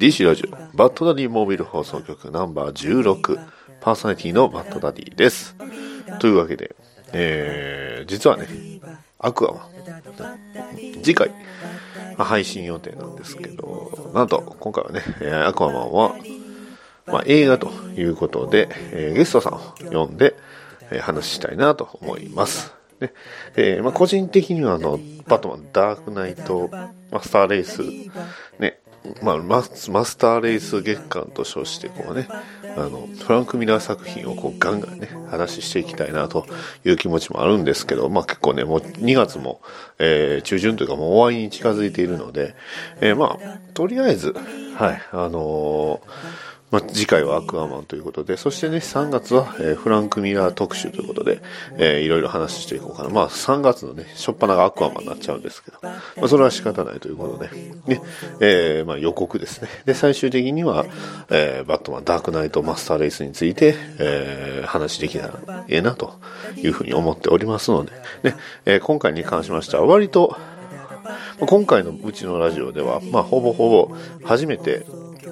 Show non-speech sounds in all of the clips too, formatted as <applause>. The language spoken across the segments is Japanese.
DC ラジオバッドダディモービル放送局ナンバー16パーソナリティのバッドダディですというわけで、えー、実はねアクアマン次回ま配信予定なんですけどなんと今回はねアクアマンは、まあ、映画ということで、えーゲストさんを呼んで、えー話したいなと思います。ねえーまあ、個人的にはあの、バットマン、ダークナイト、マスターレース、ね、まあ、マスマスターレース月間と称して、こうね、あの、フランク・ミラー作品をこうガンガンね、話していきたいなという気持ちもあるんですけど、まあ結構ね、もう2月も、えー中旬というかもう終わりに近づいているので、えーまあ、とりあえず、はい、あのーまあ、次回はアクアマンということで、そしてね、3月は、えーフランク・ミラー特集ということで、えーいろいろ話していこうかな。まあ、3月のね、しょっぱながアクアマンになっちゃうんですけど、まあ、それは仕方ないということで、ね、えーまあ、予告ですね。で、最終的には、えーバットマン、ダークナイト、マスターレースについて、えー話できたらええな、というふうに思っておりますので、ね、えー今回に関しましては、割と、今回のうちのラジオでは、まあ、ほぼほぼ初めて、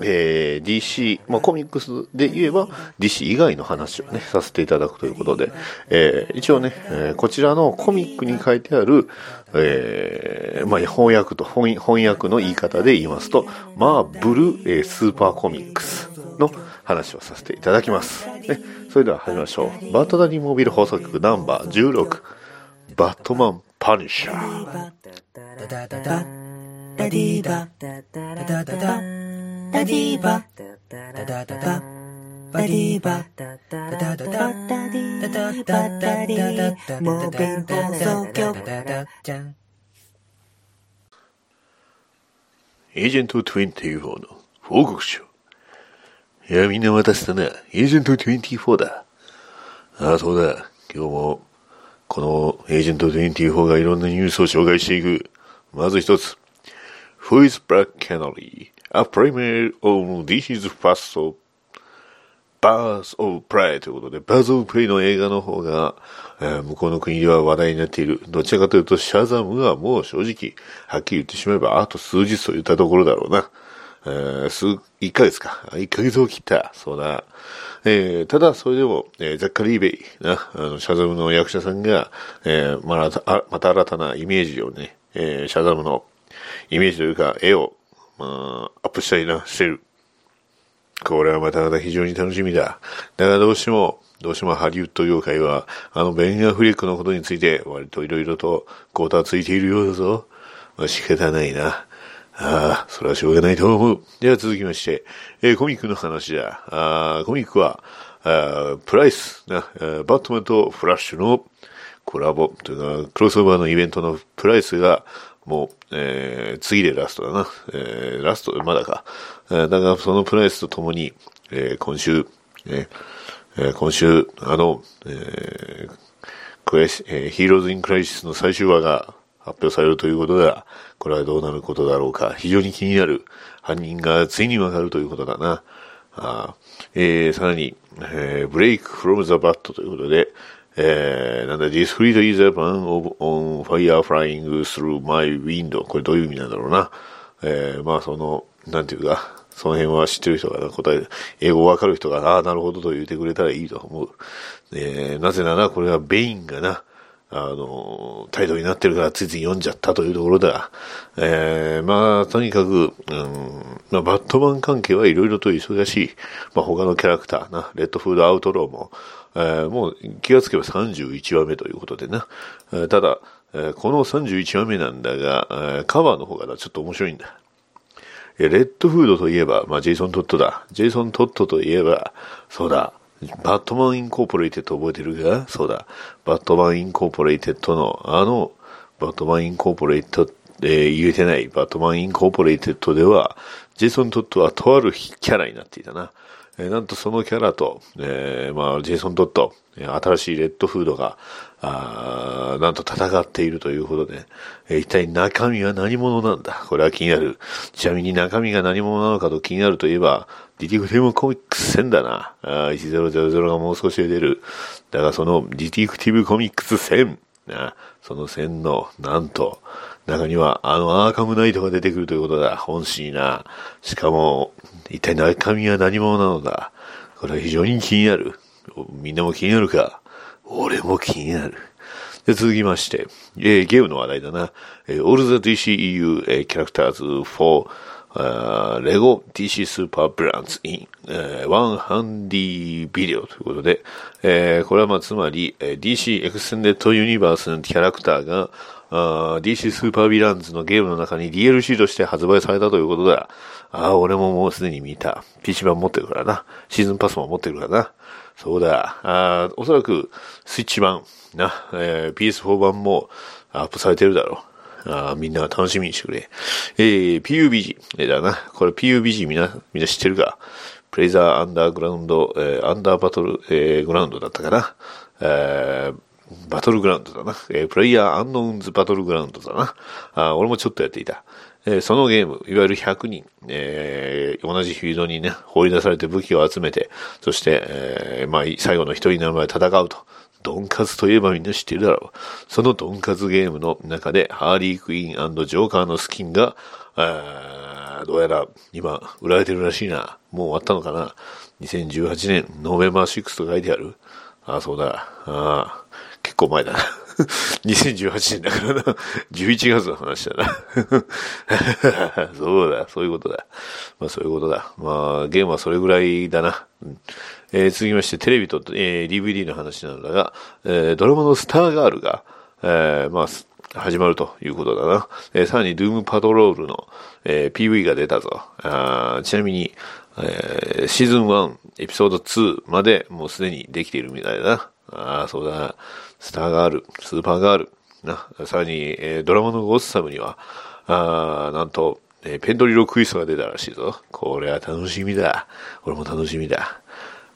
えー DC、まあ、コミックスで言えば DC 以外の話をね、させていただくということで、えー一応ね、えーこちらのコミックに書いてある、えーまあ、翻訳と翻、翻訳の言い方で言いますと、マーブル、えースーパーコミックスの話をさせていただきます。ね、それでは始めましょう。バッドダディモービル放送局ナンバー16、バットマンパニッシャー。ダダダダダディバダダダダダディーバダダダダバディーバダダダダダディーバダディーバダダダンダダダエージェント24の報告書いやみんな渡したなエージェント24だああそうだ今日もこのエージェント24がいろんなニュースを紹介していくまず一つ Who is Black Canary? A premiere on This is First Birds of Prey ということで、Birds of Prey の映画の方が、えー向こうの国では話題になっている。どちらかというと、シャザムはもう正直、はっきり言ってしまえば、あと数日と言ったところだろうな。えー数、1ヶ月か。1ヶ月を切った。そうだ。えーただ、それでも、えーザッカリーベイ、な、あの、シャザムの役者さんが、えーまた、また新たなイメージをね、えーシャザムのイメージというか、絵を、まあ、アップしたりな、してる。これはまたまた非常に楽しみだ。だがどうしても、どうしてもハリウッド業界は、あのベン・アフレックのことについて、割といろいろと、ゴータついているようだぞ。まあ、仕方ないな。ああ、それはしょうがないと思う。では続きまして、えーコミックの話だ。あーコミックは、あプライスな、バットマンとフラッシュのコラボというか、クロスオーバーのイベントのプライスが、もう、えー次でラストだな。えーラスト、まだか。えーだが、そのプライスとともに、えー今週、えー今週、あの、えークライシえーヒーローズ・イン・クライシスの最終話が発表されるということだ。これはどうなることだろうか。非常に気になる。犯人がついにわかるということだな。あえーさらに、えー、Break from the Bat ということで、えーなんだ、This fleet is a ban of on fire flying through my window. これどういう意味なんだろうな。えーまあその、なんていうか、その辺は知ってる人が答え、英語わかる人が、ああ、なるほどと言ってくれたらいいと思う。えーなぜならこれはベインがな、あの、態度になってるからついつい読んじゃったというところだ。えー、まあ、とにかく、うん、まあ、バットマン関係はいろいろと忙しい。まあ、他のキャラクターな、レッドフードアウトローも、えーもう気がつけば31話目ということでな。えーただ、えーこの31話目なんだが、えーカバーの方がちょっと面白いんだ。レッドフードといえば、まあ、ジェイソン・トッドだ。ジェイソン・トッドといえば、そうだ。バットマン・インコーポレイテッド覚えてるか？そうだ。バットマン・インコーポレイテッドの、あの、バットマン・インコーポレイテッえー言えてないバットマンインコーポレイテッドでは、ジェイソン・トッドはとあるキャラになっていたな。えーなんとそのキャラと、えーまあ、ジェイソン・トッド、えー新しいレッドフードが、あなんと戦っているということで、えー一体中身は何者なんだ？これは気になる。ちなみに中身が何者なのかと気になるといえば、ディティクティブコミックス1000だな。あ1000がもう少しで出る。だがそのディティクティブコミックス1000、その線の、なんと、中にはあのアーカムナイトが出てくるということだ。本心な。しかも、一体中身は何者なのだこれは非常に気になる。みんなも気になるか俺も気になる。で、続きまして、えーゲームの話題だな。えー All the DCEU、えー characters for あー LEGO DC Super Brands in、えー One Handy Video ということで、えーこれはまあつまり、えー DC Extended Universe のキャラクターが、あー DC スーパーヴィランズのゲームの中に DLC として発売されたということだ。ああ、俺ももうすでに見た。PC 版持ってるからな。シーズンパスも持ってるからな。そうだ。あーおそらくスイッチ版、な、えー PS4 版もアップされてるだろう。あーみんな楽しみにしてくれ。えー PUBG、えーだな。これ PUBG みんな、みんな知ってるか？プレイザーアンダーグラウンド、えーアンダーバトル、えーグラウンドだったかな。えーバトルグラウンドだな。えープレイヤーアンノウンズバトルグラウンドだな。あー俺もちょっとやっていた。えーそのゲーム、いわゆる100人、えー同じフィールドにね、放り出されて武器を集めて、そして、えーまあ、最後の一人になるまで戦うと。ドンカツといえばみんな知ってるだろう。そのドンカツゲームの中で、ハーリークイーンジョーカーのスキンが、あーどうやら今、売られてるらしいな。もう終わったのかな。2018年、ノーベンバー6と書いてある。ああ、そうだ。ああ、構前だな。<laughs> 2018年だからな。11月の話だな。<laughs> そうだ、そういうことだ。まあそういうことだ。まあゲームはそれぐらいだな。うんえー続きましてテレビと、えー DVD の話なのだが、えードラマのスターガールが、えーまあ始まるということだな。えーさらにドゥームパトロールの、えー PV が出たぞ。あちなみに、えーシーズン1、エピソード2までもうすでにできているみたいだな。ああ、そうだな。スターガール、スーパーガール。な、さらに、えードラマのゴッサムには、あなんと、えーペンドリロクイズが出たらしいぞ。これは楽しみだ。俺も楽しみだ。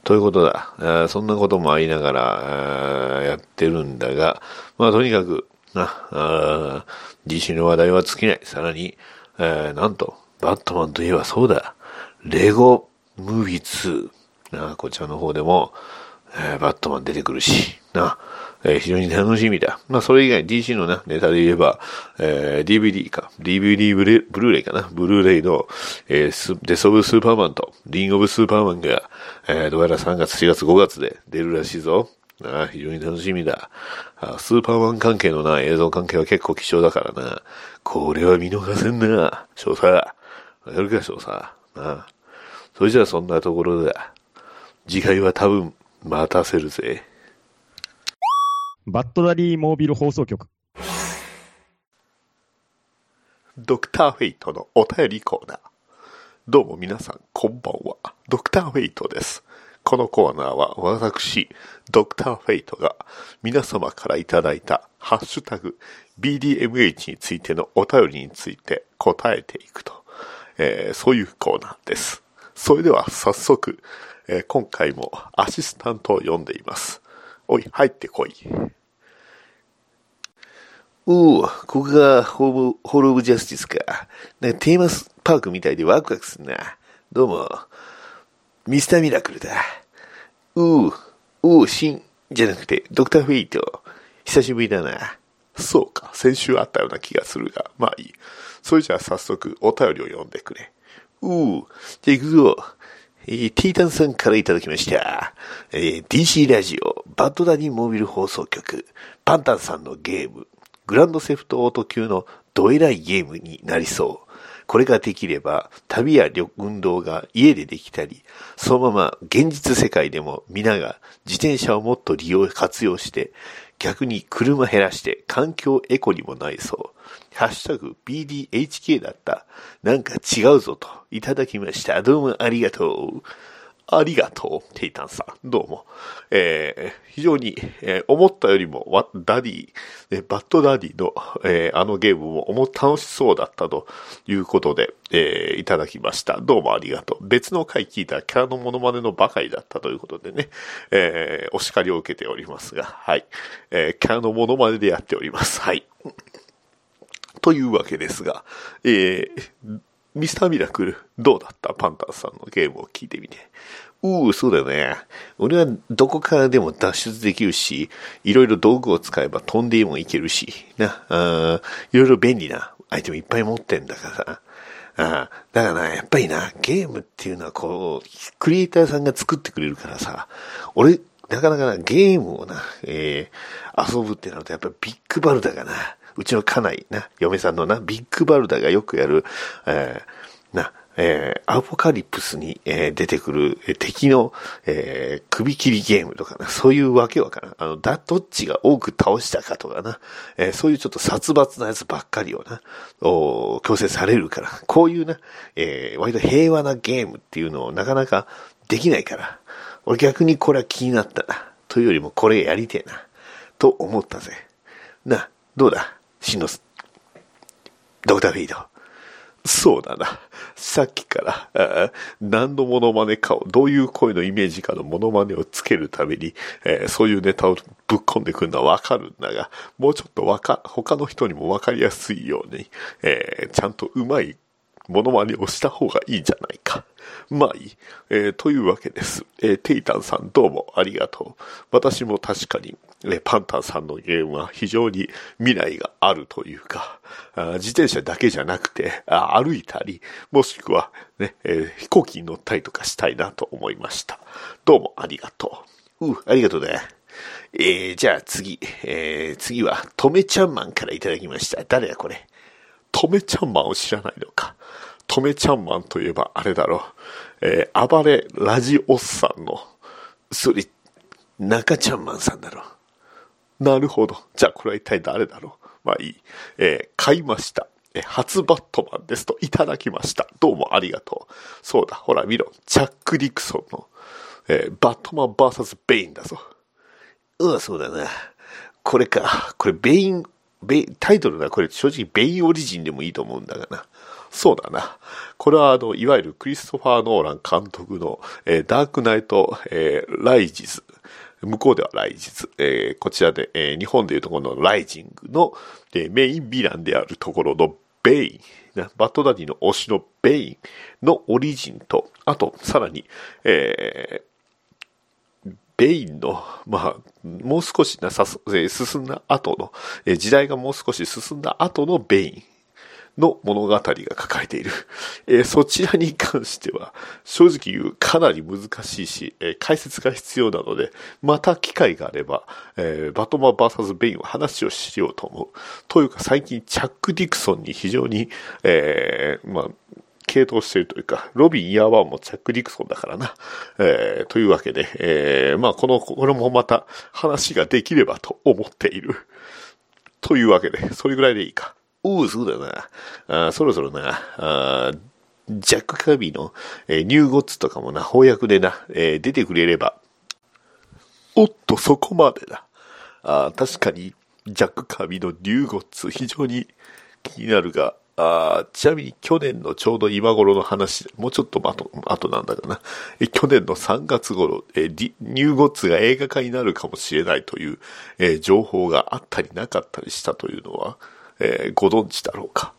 ということだ。あそんなこともありながら、あやってるんだが、まあとにかく、な、あー DC の話題は尽きない。さらに、えーなんと、バットマンといえばそうだ。レゴムービー2。な、こちらの方でも、えーバットマン出てくるし、な、えー非常に楽しみだ。まあ、それ以外 DC のな、ネタで言えば、えー DVD か、DVD ブレブルーレイかな、ブルーレイの、えースデス・オブ・スーパーマンと、リン・オブ・スーパーマンが、えーどうやら3月、4月、5月で出るらしいぞ。ああ非常に楽しみだ。あスーパーマン関係のな、映像関係は結構貴重だからな。これは見逃せんな。少佐。わかるか、少佐。なあ。それじゃあそんなところだ。次回は多分、待たせるぜ。バッドダディモービル放送局。ドクターフェイトのお便りコーナー。どうも皆さん、こんばんは。ドクターフェイトです。このコーナーは私、ドクターフェイトが皆様からいただいたハッシュタグ BDMH についてのお便りについて答えていくと、えーそういうコーナーです。それでは早速、えー今回もアシスタントを呼んでいます。おい、入ってこい。おお、ここがホーム、ホールオブジャスティスか。なんかテーマパークみたいでワクワクすんな。どうも、ミスターミラクルだ。おう、おう、シン、じゃなくて、ドクターフェイト。久しぶりだな。そうか、先週あったような気がするが、まあいい。それじゃあ早速お便りを読んでくれ。おう、じゃあ行くぞ。えー、ティータンさんからいただきました。えー DC ラジオ、バッドダディモービル放送局、パンタンさんのゲーム、グランドセフトオート級のドエラいゲームになりそう。これができれば、旅や旅運動が家でできたり、そのまま現実世界でも皆が自転車をもっと利用、活用して、逆に車減らして環境エコにもないそう。ハッシュタグ BDHK だった。なんか違うぞといただきました。どうもありがとう。ありがとう、テイタンさん。どうも。えー、非常に、えー、思ったよりも、ダディ、ね、バッドダディの、えー、あのゲームも思楽しそうだったということで、えー、いただきました。どうもありがとう。別の回聞いたキャラのモノマネのばかりだったということでね、えー、お叱りを受けておりますが、はい。えー、キャラのモノマネでやっております。はい。というわけですが、えー、ミスターミラクル、どうだった？パンタンさんのゲームを聞いてみて。うー、そうだよね。俺はどこからでも脱出できるし、いろいろ道具を使えば飛んでもいけるし、な、あいろいろ便利なアイテムいっぱい持ってんだからさ。あだからな、やっぱりな、ゲームっていうのはこう、クリエイターさんが作ってくれるからさ、俺、なかなかな、ゲームをな、えー、遊ぶってなるとやっぱりビッグバルダがな、うちの家内な、嫁さんのな、ビッグバルダがよくやる、えー、な、えー、アポカリプスに、えー、出てくる、え、敵の、えー、首切りゲームとかな、そういうわけわからん。あの、だ、どっちが多く倒したかとかな、えー、そういうちょっと殺伐なやつばっかりをな、お強制されるから、こういうな、えー、割と平和なゲームっていうのをなかなかできないから、俺逆にこれは気になったな。というよりもこれやりてえな。と思ったぜ。な、どうだ？シノス。ドクターフィード。そうだな。さっきから、何のモノマネかを、どういう声のイメージかのモノマネをつけるために、えー、そういうネタをぶっ込んでくるのはわかるんだが、もうちょっとわか、他の人にもわかりやすいように、えー、ちゃんとうまいモノマネをした方がいいじゃないか。まあいい。えー、というわけです。えー、テイタンさんどうもありがとう。私も確かに、えパンタンさんのゲームは非常に未来があるというか、あ自転車だけじゃなくてあ、歩いたり、もしくはね、え、飛行機に乗ったりとかしたいなと思いました。どうもありがとう。うん、ありがとうね。え、じゃあ次、えー、次は、とめちゃんマンからいただきました。誰だこれ？とめちゃんマンを知らないのか。とめちゃんマンといえばあれだろう。えー、暴れラジオッさんの、それ、中ちゃんマンさんだろう。なるほど。じゃあこれは一体誰だろう。まあいい。えー、買いました。えー、初バットマンですといただきました。どうもありがとう。そうだ、ほら見ろ。チャック・ディクソンの、えー、バットマン VS ベインだぞ。うん、そうだな。これか。これベイン、ベイタイトルはこれ正直ベインオリジンでもいいと思うんだがな。そうだな。これはあの、いわゆるクリストファー・ノーラン監督の、えー、ダークナイト、えー、ライジズ。向こうではライジズ。えー、こちらで、えー、日本でいうところのライジングの、えー、メインヴィランであるところのベイン。バッドダディの推しのベインのオリジンと、あと、さらに、えー、ベインの、まあ、もう少しなさ、進んだ後の、え時代がもう少し進んだ後のベインの物語が書かれている。えー、そちらに関しては、正直言うかなり難しいし、えー、解説が必要なので、また機会があれば、えー、バトマン VS ベインは話をしようと思う。というか最近チャック・ディクソンに非常に、えー、まあ、系統しているというか、ロビン・イヤーワンもチャック・ディクソンだからな。えー、というわけで、えー、まあ、この、これもまた話ができればと思っている。というわけで、それぐらいでいいか。おお、そうだな。あそろそろな、あジャック・カービーの、えー、ニューゴッツとかもな、翻訳でな、えー、出てくれれば。おっと、そこまでだ。あ確かに、ジャック・カービーのニューゴッツ、非常に気になるが、あちなみに去年のちょうど今頃の話、もうちょっと後、後なんだかな。え去年の3月頃、えニューゴッツが映画化になるかもしれないという、え情報があったりなかったりしたというのは、えー、ご存知だろうか。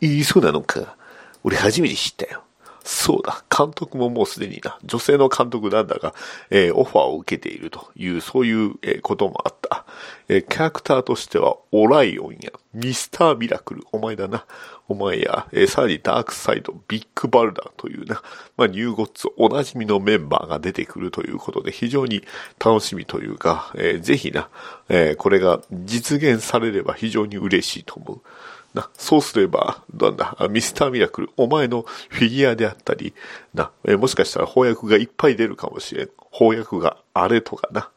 いいそうなのか。俺初めて知ったよ。そうだ、監督ももうすでにな、女性の監督なんだが、えー、オファーを受けているという、そういう、えー、こともあった。えー、キャラクターとしては、オライオンや、ミスターミラクル、お前だな。お前や、えー、さらにダークサイド、ビッグバルダーというな、まあ、ニューゴッツおなじみのメンバーが出てくるということで、非常に楽しみというか、えー、ぜひな、えー、これが実現されれば非常に嬉しいと思う。な、そうすれば、なんだ、ミスターミラクル、お前のフィギュアであったり、な、えもしかしたら翻訳がいっぱい出るかもしれん。翻訳があれとかな。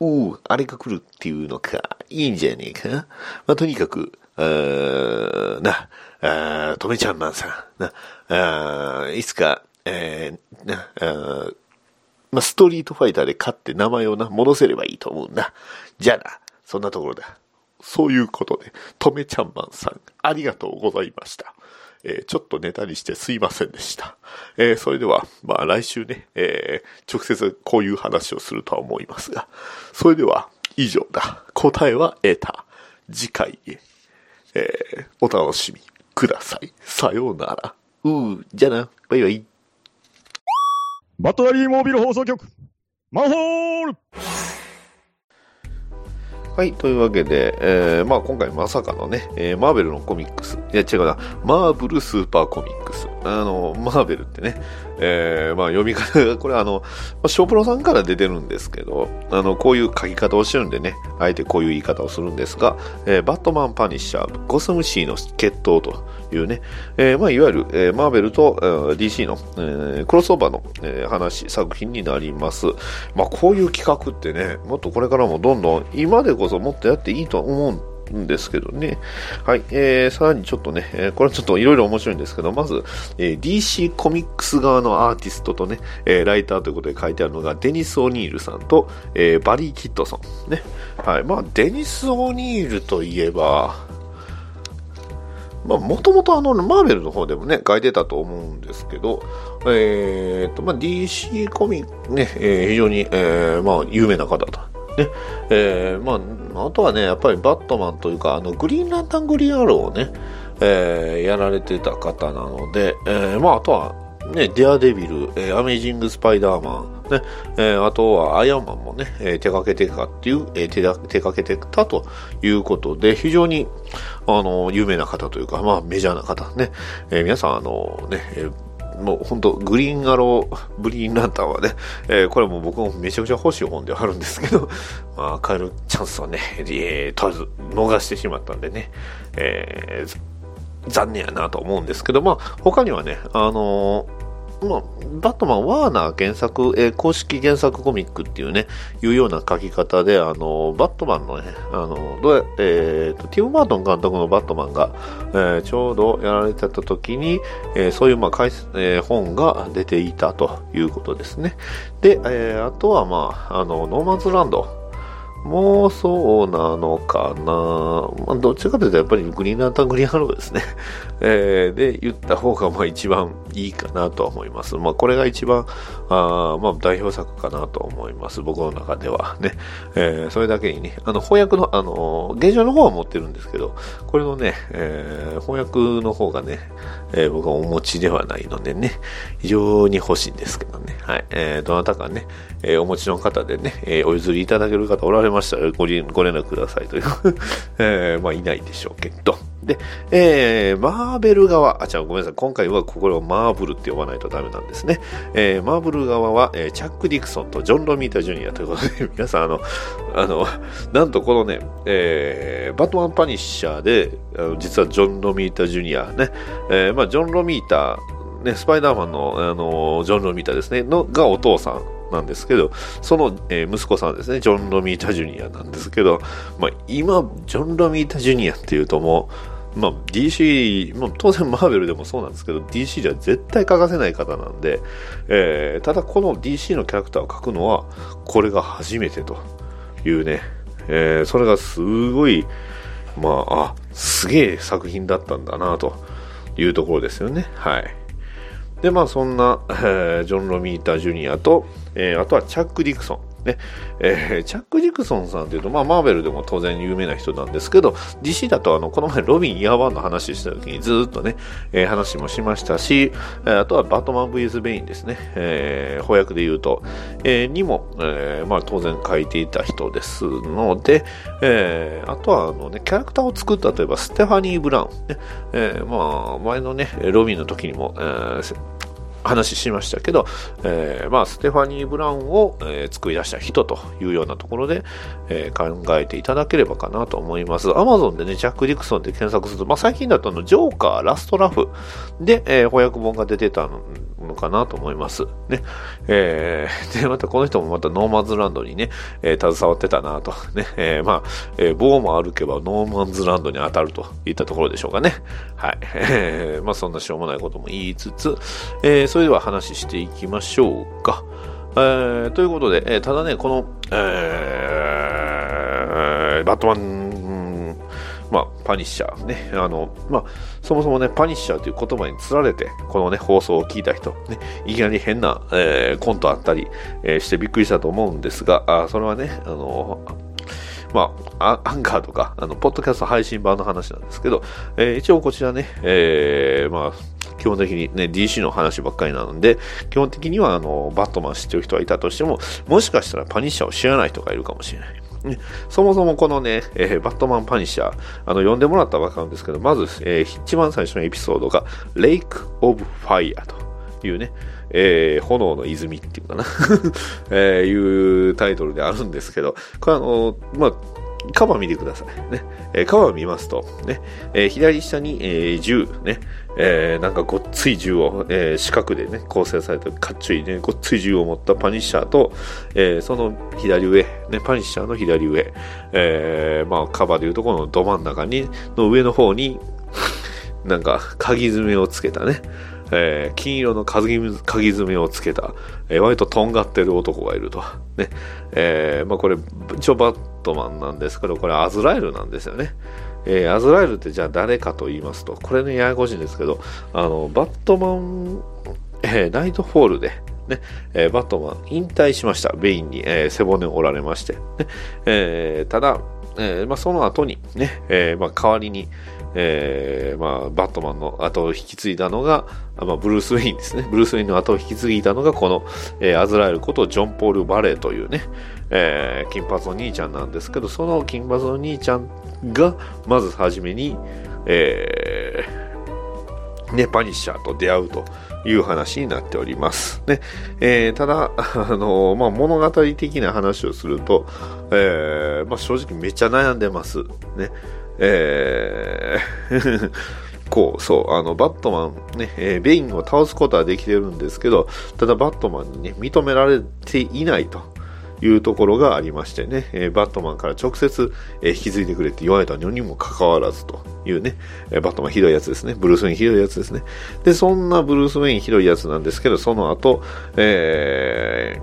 うー、あれが来るっていうのか、いいんじゃねえか。まあ、とにかく、あな、あとめちゃんマンさん、な、あいつか、えー、な、あまあ、ストリートファイターで勝って名前をな、戻せればいいと思うんだ。じゃあな、そんなところだ。そういうことで、とめちゃんまんさん、ありがとうございました。えーちょっとネタにしてすいませんでした。えーそれでは、まあ来週ね、えー直接こういう話をするとは思いますが、それでは以上だ。答えは得た。次回へ、えお楽しみください。さようなら。うー、じゃな。バイバイ。バットダディモービル放送局、マンホールはい、というわけで、えーまあ今回まさかのね、えーマーベルのコミックス、いや違うな、マーブルスーパーコミックス。あの、マーベルってね、えーまあ読み方が、これあの、まあショープロさんから出てるんですけど、あの、こういう書き方をしてるんでね、あえてこういう言い方をするんですが、えーバットマンパニッシャー、ゴスムシーの決闘というね、えーまあいわゆる、えーマーベルと、えー DC の、えークロスオーバーの、えー話、作品になります。まあこういう企画ってね、もっとこれからもどんどん、今でこそもっとやっていいと思うんんですけどね。はい。えー、さらにちょっとね、えーこれちょっといろいろ面白いんですけど、まず、えー DC コミックス側のアーティストとね、えーライターということで書いてあるのが、デニス・オニールさんと、えーバリー・キッドソン。ね。はい。まあ、デニス・オニールといえば、まあ、もともとあの、マーベルの方でもね、書いてたと思うんですけど、えーと、まあ、DC コミね、えー非常に、えーまあ、有名な方と。ね、えーまあ、あとはね、やっぱりバットマンというか、あの、グリーンランタングリーンアローをね、えーやられてた方なので、えーまあ、あとは、ね、デアデビル、えーアメージング・スパイダーマン、ね、えーあとはアイアンマンもね、えー手掛けてたっていう、え手が手掛けてたということで、非常に、あの、有名な方というか、まあ、メジャーな方ね、え皆さん、あの、ね、もう本当グリーンアロー、ブリーンランタンはね、えーこれも僕もめちゃくちゃ欲しい本ではあるんですけど、<laughs> まあ、買えるチャンスはね、えーとりあえず逃してしまったんでね、えー残念やなと思うんですけど、まあ、他にはね、あのーまあ、バットマン、ワーナー原作、えー公式原作コミックっていうね、いうような書き方で、あのバットマンのね、あのどうや、えーと、ティム・バートン監督のバットマンが、えーちょうどやられてた時に、えーそういう、まあ、解えー本が出ていたということですね。で、えーあとは、まあ、あの、ノーマンズランド。もうそうなのかな、まあ、どっちかというとやっぱりグリーンランタングリーンアローですね。えーで、言った方がまあ一番いいかなと思います。まあこれが一番、あまあ代表作かなと思います。僕の中ではね。えーそれだけにね、あの翻訳の、あの原書の方は持ってるんですけど、これのね、えー翻訳の方がね、えー僕はお持ちではないのでね、非常に欲しいんですけどね。はい。えーどなたかね、えーお持ちの方でね、えーお譲りいただける方おられましたらごご連絡くださいという、<laughs> えーまあいないでしょうけど。で、えーマーベル側、あ、違う、ごめんなさい。今回はこれをマーブルって呼ばないとダメなんですね。えーマーブル側は、えーチャック・ディクソンとジョン・ロミータ・ジュニアということで、<laughs> 皆さん、あの、あの、なんとこのね、えーバトマン・パニッシャーで、あの実はジョン・ロミータ・ジュニアね、えーまあ、ジョン・ロミータ、ね、スパイダーマンの、あの、ジョン・ロミータですね、の、がお父さんなんですけど、その、えー息子さんですね、ジョン・ロミータ・ジュニアなんですけど、まあ、今、ジョン・ロミータ・ジュニアっていうともう、まあ、DC、まあ、当然マーベルでもそうなんですけど、DC では絶対欠かせない方なんで、えーただこの DC のキャラクターを描くのは、これが初めてというね、えーそれがすごい、まあ、あ、すげえ作品だったんだなというところですよね。はい。で、まあ、そんな、えージョン・ロミータ・ジュニアと、えーあとはチャック・ディクソン。ね。えーチャック・ディクソンさんというと、まあ、マーベルでも当然有名な人なんですけど、DC だと、あの、この前、ロビン・イヤーワンの話した時にずっとね、えー話もしましたし、あとは、バトマン VS ベインですね、えー翻訳で言うと、えーにも、えーまあ、当然書いていた人ですので、えーあとは、あのね、キャラクターを作った、例えば、ステファニー・ブラウン、ね、えーまあ、前のね、ロビンの時にも、えー話しましたけど、えーまあ、ステファニー・ブラウンを、えー作り出した人というようなところで、えー考えていただければかなと思います。アマゾンでね、チャック・ディクソンで検索すると、まあ、最近だとあの、ジョーカー、ラストラフで、えー翻訳本が出てたのかなと思います。ね。えーで、またこの人もまたノーマンズランドにね、え携わってたなと。ね。えまあ、え棒も歩けばノーマンズランドに当たるといったところでしょうかね。はい。えーまあ、そんなしょうもないことも言いつつ、えーそれでは話していきましょうか。えー、ということで、えー、ただね、この、えー、バットマン、まあ、パニッシャーね、あの、まあ、そもそもね、パニッシャーという言葉につられて、このね、放送を聞いた人、ね、いきなり変な、えー、コントあったり、えー、してびっくりしたと思うんですが、あそれはね、あの、まあ、アンカーとか、あの、ポッドキャスト配信版の話なんですけど、えー、一応こちらね、えー、まあ、基本的にね、DC の話ばっかりなので、基本的には、あの、バットマン知ってる人がいたとしても、もしかしたらパニッシャーを知らない人がいるかもしれない。そもそもこのね、えー、バットマンパニッシャー、あの、読んでもらったらわかるんですけど、まず、えー、一番最初のエピソードが、レイク・オブ・ファイヤーというね、えー、炎の泉っていうかな <laughs> えー、いうタイトルであるんですけど、これあの、まあ、カバー見てください。ね。えー、カバー見ますと、ね、えー、左下に、えー、銃、ね、えー、なんかごっつい銃を、えー、四角でね、構成されたかっちょいいね、ごっつい銃を持ったパニッシャーと、えー、その左上、ね、パニッシャーの左上、えー、まあ、カバーでいうとこのど真ん中に、の上の方に、なんか、鍵爪をつけたね、えー、金色の鍵鍵爪をつけた、えー、割ととんがってる男がいると。ね。えー、まあこれ、一応バットマンなんですけど、これアズラエルなんですよね。えー、アズラエルってじゃあ誰かと言いますと、これね、ややこしいんですけど、あの、バットマン、えー、ナイトフォールで、ね、えー、バットマン引退しました。ベインに、えー、背骨を折られまして。ねえー、ただ、えーまあ、その後にね、えーまあ、代わりに、えー、まあ、バットマンの後を引き継いだのが、まあ、ブルース・ウェインですね。ブルース・ウェインの後を引き継いだのが、この、えー、アズラエルことジョン・ポール・バレーというね、えー、金髪の兄ちゃんなんですけど、その金髪の兄ちゃんが、まずはじめに、えー、ね、パニッシャーと出会うという話になっております。ね、えー、ただ、あのまあ、物語的な話をすると、えー、まあ、正直めっちゃ悩んでます。ね。えー <laughs> こう、そう、あの、バットマン、ね、えー、ベインを倒すことはできてるんですけど、ただバットマンにね、認められていないというところがありましてね、えー、バットマンから直接、えー、引き継いでくれって言われたのにもかかわらずというね、えバットマンひどいやつですね。ブルース・ウェインひどいやつですね。で、そんなブルース・ウェインひどいやつなんですけど、その後、え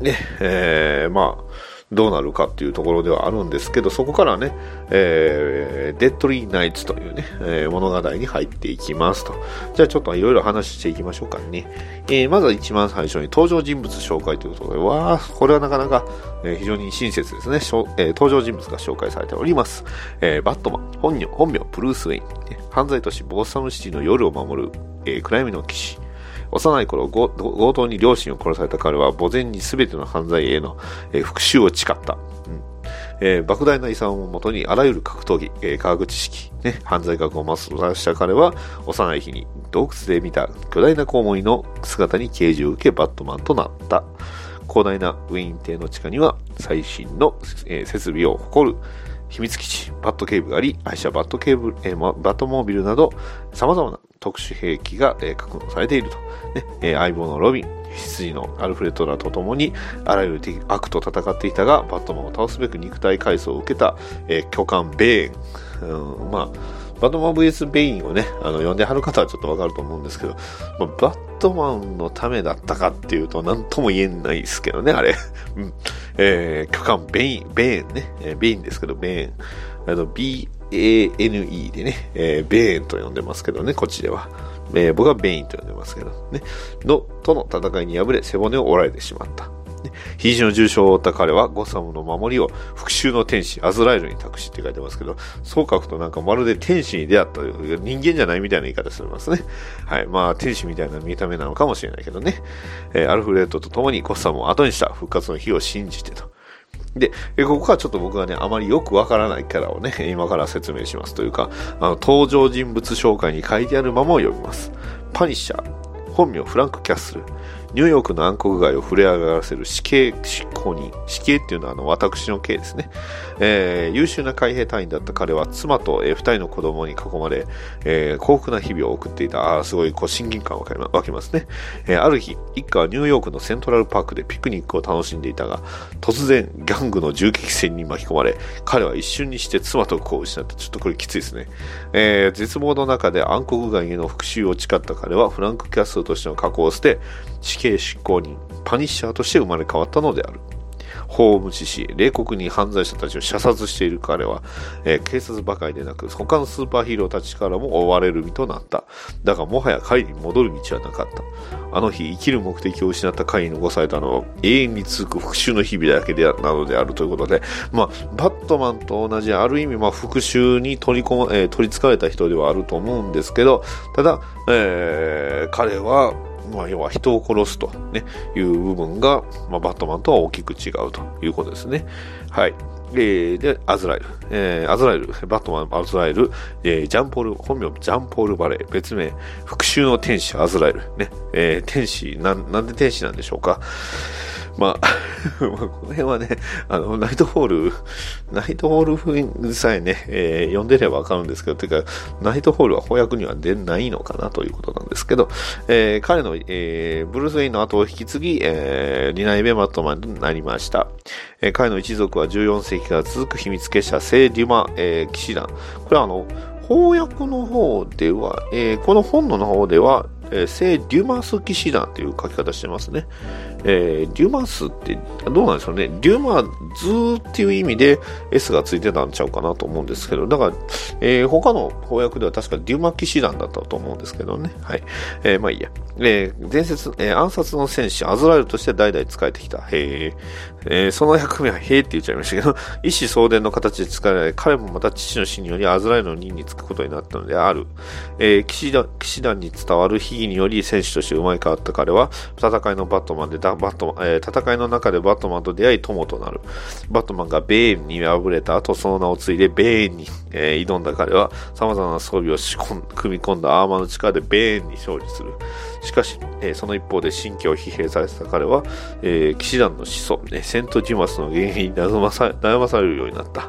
ー、ね、えー、まあ、どうなるかっていうところではあるんですけど、そこからね、えー、デッドリーナイツというね、えー、物語に入っていきますと。じゃあちょっといろいろ話していきましょうかね。えー、まずは一番最初に登場人物紹介ということで、わあ、これはなかなか、えー、非常に親切ですね、えー、登場人物が紹介されております。えー、バットマン、本名、本名、ブルース・ウェイン、犯罪都市ボスタムシティの夜を守る、えー、暗闇の騎士、幼い頃強盗に両親を殺された彼は墓前に全ての犯罪への、復讐を誓った。うんえー、莫大な遺産をもとにあらゆる格闘技、えー、科学知識、ね、犯罪学をマスターした彼は幼い日に洞窟で見た巨大なコウモリの姿に啓示を受けバットマンとなった。広大なウェイン邸の地下には最新の、えー、設備を誇る秘密基地、バットケーブがあり、愛車バットケーブル、えー、バットモービルなど様々な特殊兵器が、えー、確認されていると。ねえー、相棒のロビン、羊のアルフレッドらと共にあらゆる敵悪と戦っていたが、バットマンを倒すべく肉体改装を受けた、えー、巨漢ベーン。うん、まあ、バットマン VS ベインをね、あの、呼んではる方はちょっとわかると思うんですけど、まあ、バットマンのためだったかっていうと、なんとも言えないですけどね、あれ。うん。えー、巨漢ベイン、ベーンね、えー、ベインですけど、ベーン。あの、ANE でね、えー、ベーンと呼んでますけどね、こっちでは。えー、僕はベインと呼んでますけどね、の、との戦いに敗れ背骨を折られてしまった。肘の重傷を負った彼はゴサムの守りを復讐の天使アズラエルに託しって書いてますけど、そう書くとなんかまるで天使に出会った人間じゃないみたいな言い方してますね。はい。まあ天使みたいな見た目なのかもしれないけどね。えー、アルフレッドと共にゴサムを後にした復活の日を信じてと。で、ここはちょっと僕がね、あまりよくわからないキャラをね、<laughs> 今から説明します。というか、あの、登場人物紹介に書いてあるままを読みます。パニッシャー、本名フランク・キャッスル、ニューヨークの暗黒街を触れ上がらせる死刑執行人。死刑っていうのはあの私の刑ですね。えー、優秀な海兵隊員だった彼は妻と、えー、二人の子供に囲まれ、えー、幸福な日々を送っていた。あすごいこう親近感が湧きますね。えー、ある日、一家はニューヨークのセントラルパークでピクニックを楽しんでいたが、突然ギャングの銃撃戦に巻き込まれ、彼は一瞬にして妻と子を失った。ちょっとこれきついですね。えー、絶望の中で暗黒街への復讐を誓った彼はフランクキャスルとしての加工を捨て、死刑執行人、パニッシャーとして生まれ変わったのである。法を無視し、冷酷に犯罪者たちを射殺している彼は、えー、警察ばかりでなく、他のスーパーヒーローたちからも追われる身となった。だが、もはや彼に戻る道はなかった。あの日、生きる目的を失った彼に残されたのは、永遠に続く復讐の日々だけでなのであるということで、まあ、バットマンと同じ、ある意味、まあ、復讐に取り込、えー、取り憑かれた人ではあると思うんですけど、ただ、えー、彼は、まあ、要は人を殺すと、ね、いう部分が、まあ、バットマンとは大きく違うということですね。はい。えー、で、アズラエル。えー、アズラエル、バットマン、アズラエル、えー、ジャンポール、本名、ジャンポール・バレー、別名、復讐の天使、アズラエル。ね、えー、天使、な、なんで天使なんでしょうか。まあ、この辺はね、あの、ナイトホール、ナイトホール風さえね、えー、読んでればわかるんですけど、ていうか、ナイトホールは翻訳には出ないのかなということなんですけど、えー、彼の、えー、ブルース・ウェインの後を引き継ぎ、えー、リナイベマットマンになりました。えー、彼の一族は14世紀から続く秘密結社、聖デュマ、えー、騎士団。これはあの、翻訳の方では、えー、この本の方では、えー、聖デュマス騎士団という書き方してますね。えー、デュマスってどうなんでしょうね。デュマズっていう意味で S がついてたんちゃうかなと思うんですけど、だから、えー、他の翻訳では確かデュマ騎士団だったと思うんですけどね。はい。えー、まあいいや。えー、伝説、えー、暗殺の戦士、アズラエルとして代々使えてきた。へえ。えー、その役目はへえって言っちゃいましたけど、<laughs> 意思相伝の形で使えられ、彼もまた父の死によりアズラエルの任につくことになったのである。えー、騎士団、騎士団に伝わる秘技により戦士として生まれ変わった彼は、戦いのバットマンでバットマン、えー、戦いの中でバットマンと出会い友となる。バットマンがベーンに敗れた後、その名を継いでベーンに、えー、挑んだ彼は、様々な装備を仕込ん組み込んだアーマーの力でベーンに勝利する。しかし、えー、その一方で神経を疲弊されてた彼は、えー、騎士団の始祖、ね、セント・ジュマスの原因に悩まさ悩まされるようになった。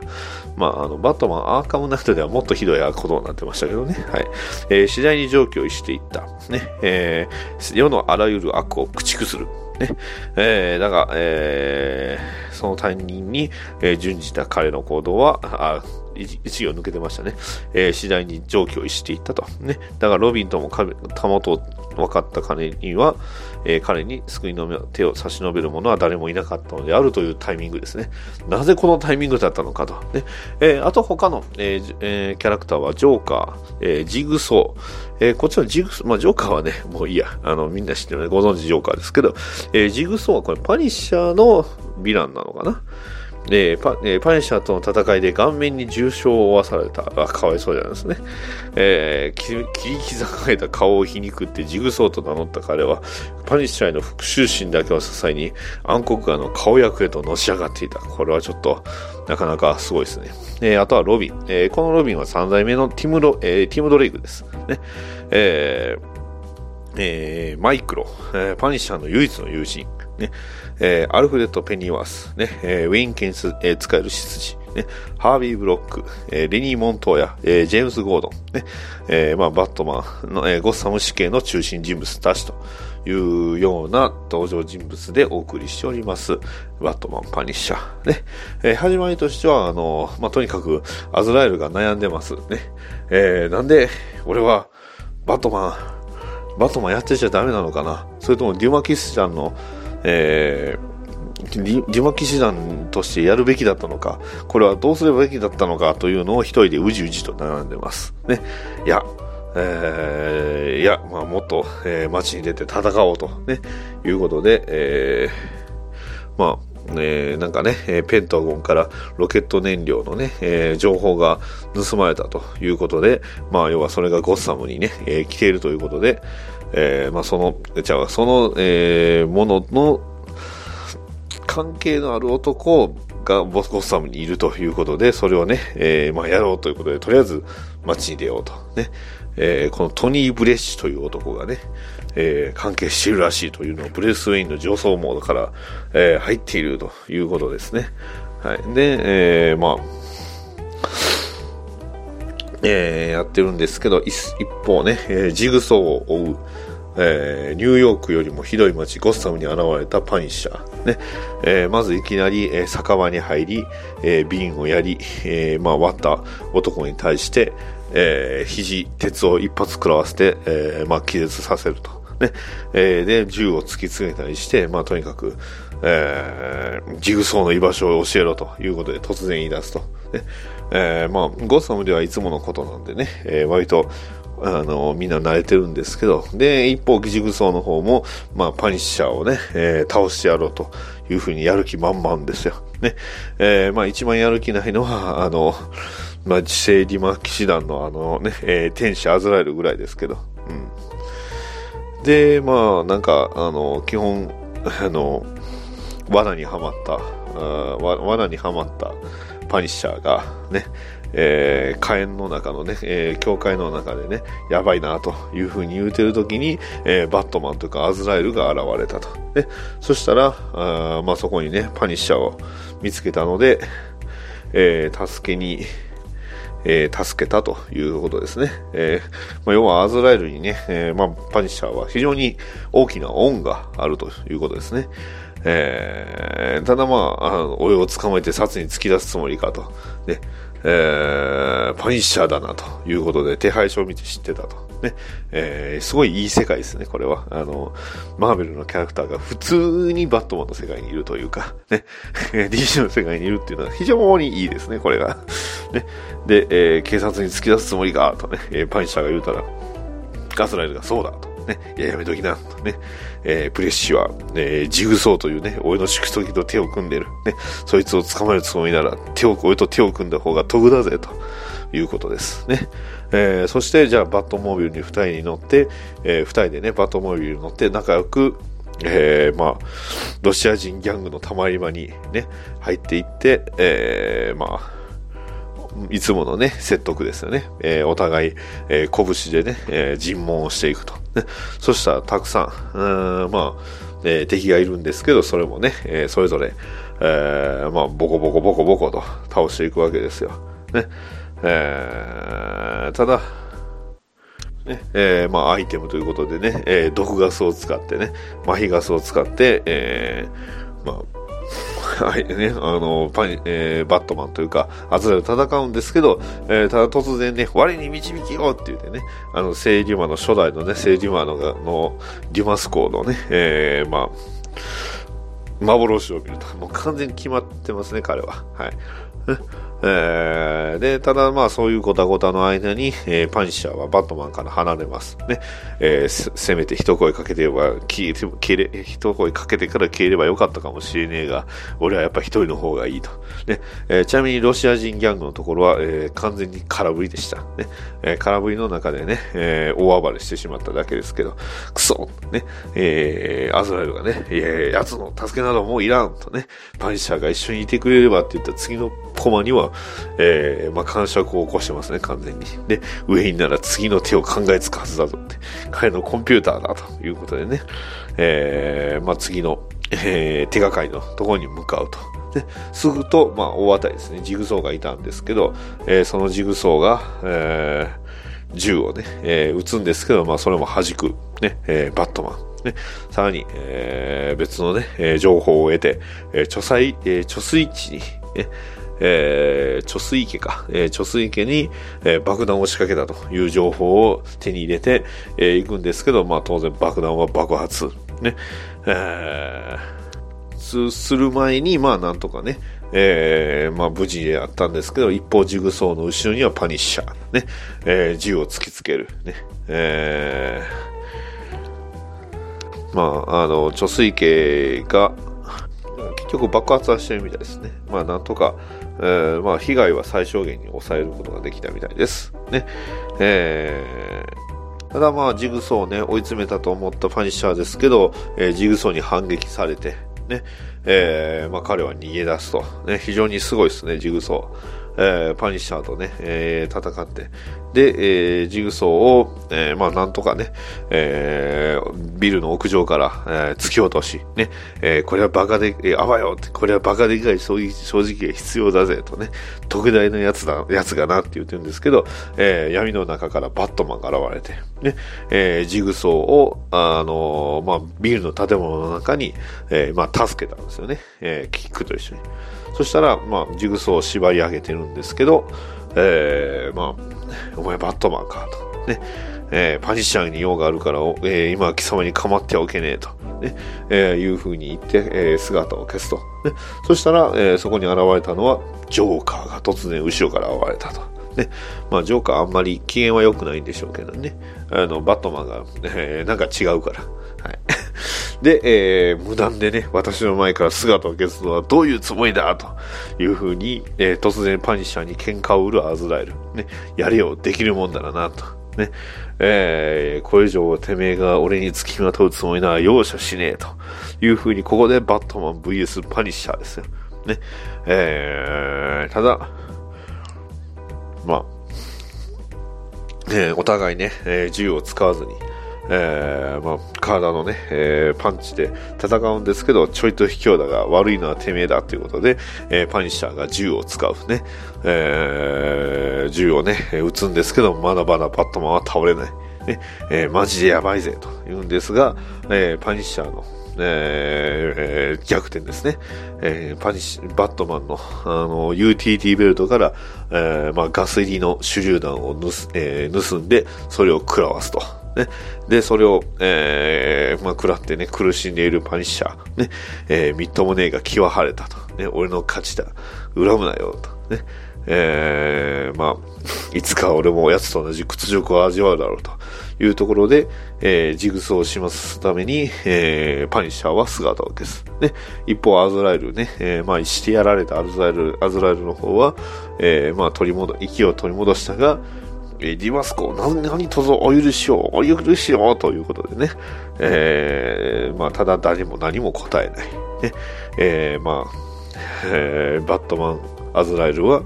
まあ、あの、バットマン、アーカムナイトではもっとひどいことになってましたけどね。はい。えー、次第に常軌を逸していった。ね。えー、世のあらゆる悪を駆逐する。ね。えー、だが、えー、そのタイミングに、えー、準じた彼の行動は、あ、一行抜けてましたね。えー、次第に常軌を逸していったと。ね。だが、ロビンともたもと分かった彼には、えー、彼に救いの手を差し伸べる者は誰もいなかったのであるというタイミングですね。なぜこのタイミングだったのかと。ねえー、あと他の、えーえー、キャラクターはジョーカー、えー、ジグソー、えー、こっちのジグソー、まあ、ジョーカーはね、もういいや、あの、みんな知ってるね、ご存知ジョーカーですけど、えー、ジグソーはこれパニッシャーのヴィランなのかな？えー、パえー、パニッシャーとの戦いで顔面に重傷を負わされた。あ、かわいそうじゃないですね。えー、切り刻まれた顔を皮肉ってジグソーと名乗った彼は、パニッシャーへの復讐心だけを支えに暗黒画の顔役へとのし上がっていた。これはちょっと、なかなかすごいですね。えー、あとはロビン。えー、このロビンは3代目のティムロ、えー、ティムドレイクです。ね。えーえー、マイクロ、えー、パニッシャーの唯一の友人、ね、えー、アルフレッド・ペニーワース、ね、えー、ウィン・ケンス、えー、使える執事、ね、ハービー・ブロック、えー、レニー・モントーヤ、えー、ジェームズ・ゴードン、ね、えー、まあ、バットマンの、えー、ゴッサム死刑の中心人物たちというような登場人物でお送りしております。バットマン・パニッシャー。ね。えー、始まりとしては、あの、まあ、とにかく、アズラエルが悩んでます。ね。えー、なんで、俺は、バットマン、バットマンやってちゃダメなのかなそれともデュマキスちゃんのえー、自馬騎士団としてやるべきだったのか、これはどうすればべきだったのかというのを一人でうじうじと悩んでます。ね。いや、えー、いや、まあ、もっと、えー、街に出て戦おうと、ね、いうことで、えー、まあ、えー、なんかね、ペンタゴンからロケット燃料のね、えー、情報が盗まれたということで、まあ、要はそれがゴッサムにね、えー、来ているということで、えー、まあ、その、じゃあ、その、えー、ものの関係のある男がボスゴッサムにいるということで、それをね、えー、まあ、やろうということで、とりあえず街に出ようと。ね。えー、このトニー・ブレッシュという男がね、えー、関係しているらしいというのをブルース・ウェインの情報網から、えー、入っているということですね。はい。で、えー、まあ、えー、やってるんですけど、一方ね、えー、ジグソーを追う、えー、ニューヨークよりもひどい街ゴッサムに現れたパニッシャー。ねえー、まずいきなり、えー、酒場に入り、えー、瓶をやり、えーまあ、割った男に対して、えー、肘、鉄を一発食らわせて、えーまあ、気絶させると。ね。えー、で、銃を突きつけたりして、まあ、とにかく、えー、ジグソーの居場所を教えろということで突然言い出すと。ね。えー、まあ、ゴッサムではいつものことなんでね、えー、割と、あの、みんな慣れてるんですけど、で、一方、ジグソーの方も、まあ、パニッシャーをね、えー、倒してやろうというふうにやる気満々ですよ。ね。えー、まあ、一番やる気ないのは、あの、まあ、自生リマ騎士団のあのね、えー、天使アズラエルぐらいですけど、うん。で、まあ、なんか、あの、基本、あの、罠にはまった、あ罠にはまったパニッシャーが、ね、えー、火炎の中のね、えー、教会の中でね、やばいなというふうに言うてる時に、えー、バットマンというかアズラエルが現れたと。で、そしたら、あまあ、そこにね、パニッシャーを見つけたので、えー、助けに、えー、助けたということですね。えーまあ、要はアズラエルにね、えーまあ、パニッシャーは非常に大きな恩があるということですね。えー、ただまあ、あの、俺を捕まえて殺に突き出すつもりかと。ね、えー、パニッシャーだなということで手配書を見て知ってたと。ね、えー、すごいいい世界ですね、これは。あの、マーベルのキャラクターが普通にバットマンの世界にいるというか、ね、<laughs> DC の世界にいるっていうのは非常にいいですね、これが。ね、で、えー、警察に突き出すつもりか、とね、えー、パニッシャーが言うたら、ガスライルがそうだと。ね、いや、やめときな、とね、えー、プレッシュは、えー、ジグソーというね、俺の宿敵と手を組んでる。ね、そいつを捕まえるつもりなら、手を、俺と手を組んだ方が得だぜ、ということですね。えー、そして、じゃあ、バットモービルに二人に乗って、えー、二人でね、バットモービルに乗って仲良く、えー、まあ、ロシア人ギャングのたまり場にね、入っていって、えー、まあ、いつものね、説得ですよね。えー、お互い、えー、拳でね、えー、尋問をしていくと。ね、そしたら、たくさん、うん、まあ、えー、敵がいるんですけど、それもね、えー、それぞれ、えー、まあ、ボコボコボコボコと倒していくわけですよ。ね。えー、ただ、ね、えー、まあ、アイテムということでね、えー、毒ガスを使ってね、麻痺ガスを使って、えー、まあ、はいね、あの、パニ、えー、バットマンというか、アズラで戦うんですけど、えー、ただ突然ね、我に導きようって言ってね、あの、聖リュマの初代のね、聖リュマののデュマスコのね、えー、まあ、幻を見ると。もう完全に決まってますね、彼は。はい。えー、で、ただまあそういうごたごたの間に、えー、パニッシャーはバットマンから離れます。ね。えー、せめて一声かけてれば、消えて、消えれ、一声かけてから消えればよかったかもしれねえが、俺はやっぱ一人の方がいいと。ね。えー、ちなみにロシア人ギャングのところは、えー、完全に空振りでした。ね。えー、空振りの中でね、えー、大暴れしてしまっただけですけど、クソね。えー、アズラエルがね、いや奴の助けなどもういらんとね、パニッシャーが一緒にいてくれればって言った次のコマには、えー、まあ、感触を起こしてますね、完全に。で、上になら次の手を考えつくはずだぞって。彼のコンピューターだということでね、えー、まあ、次の、えー、手がかりのところに向かうと。で、すぐと、まあ、大当たりですね、ジグソーがいたんですけど、えー、そのジグソーが、えー、銃をね、えー、撃つんですけど、まあ、それも弾く、ね、えー、バットマン。ね、さらに、えー、別のね、えー、情報を得て、えー、貯水、えー、貯水池に、ね、えー、貯水池か、えー、貯水池に、えー、爆弾を仕掛けたという情報を手に入れて、えー、くんですけど、まあ当然爆弾は爆発。ね。えー、する前に、まあなんとかね、えー、まあ無事であったんですけど、一方ジグソーの後ろにはパニッシャー、ね、えー、銃を突きつける、ね、えー、まあ、あの、貯水池が、結局爆発はしてるみたいですね。まあなんとか、えー、まあ被害は最小限に抑えることができたみたいです。ね。えー、ただまあジグソーをね、追い詰めたと思ったパニッシャーですけど、えー、ジグソーに反撃されて、ね、えー、まあ彼は逃げ出すと。ね、非常にすごいですね、ジグソー。えー、パニッシャーとね、えー、戦って、で、えー、ジグソーを、えー、まあ、なんとかね、えー、ビルの屋上から、えー、突き落とし、ね、えー、これはバカで、えー、あわよって、これはバカでかい正直必要だぜ、とね、特大のやつだ、やつがなって言ってるんですけど、えー、闇の中からバットマンが現れて、ね、えー、ジグソーを、あのー、まあ、ビルの建物の中に、えー、まあ、助けたんですよね、えー、キックと一緒に。そしたら、まあ、ジグソーを縛り上げてるんですけど、えー、まあ、<laughs> お前バットマンかと。ね。えー、パニッシャーに用があるから、えー、今は貴様に構っておけねえと、ね、えー、いう風に言って、えー、姿を消すと。ね、そしたら、えー、そこに現れたのは、ジョーカーが突然後ろから現れたと。ね。まあ、ジョーカーあんまり機嫌は良くないんでしょうけどね。あの、バットマンが、えー、なんか違うから。はい。で、えー、無断でね、私の前から姿を消すのはどういうつもりだというふうに、えー、突然パニッシャーに喧嘩を売るアズラエル。ね、やれよ、できるもんだらなと。ね、えー、これ以上てめえが俺に付きまとうつもりなら容赦しねえというふうに、ここでバットマン VS パニッシャーですよ。ね、えー、ただ、まあ、えー、お互いね、えー、銃を使わずに、えー、まあ、体のね、えー、パンチで戦うんですけど、ちょいと卑怯だが悪いのはてめえだということで、えー、パニッシャーが銃を使うね、えー、銃をね、撃つんですけど、まだまだバットマンは倒れない。ね、えー、マジでやばいぜと言うんですが、えー、パニッシャーのえー、逆転ですね。えー、パニッシュ、バットマンの、あの、UTT ベルトから、えー、まあ、ガス入りの手榴弾を盗,、えー、盗んで、それを食らわすと。ね。で、それを、えー、まあ、食らってね、苦しんでいるパニッシャー。ね。えー、みっともねえが気は晴れたと。ね。俺の勝ちだ。恨むなよ。と。ね。えー、まあ、いつか俺も奴と同じ屈辱を味わうだろうというところで、えー、ジグソーをしますために、えー、パニッシャーは姿を消す。ね、一方、アズラエルね、えー、まあ、してやられたアズラエル、アズラエルの方は、えー、まあ、取り戻、息を取り戻したが、えー、ディマスコ、何、何とぞお許しを、お許しを、ということでね、えー、まあ、ただ誰も何も答えない。ね、えー、まあ、えー、バットマン、アズラエルは、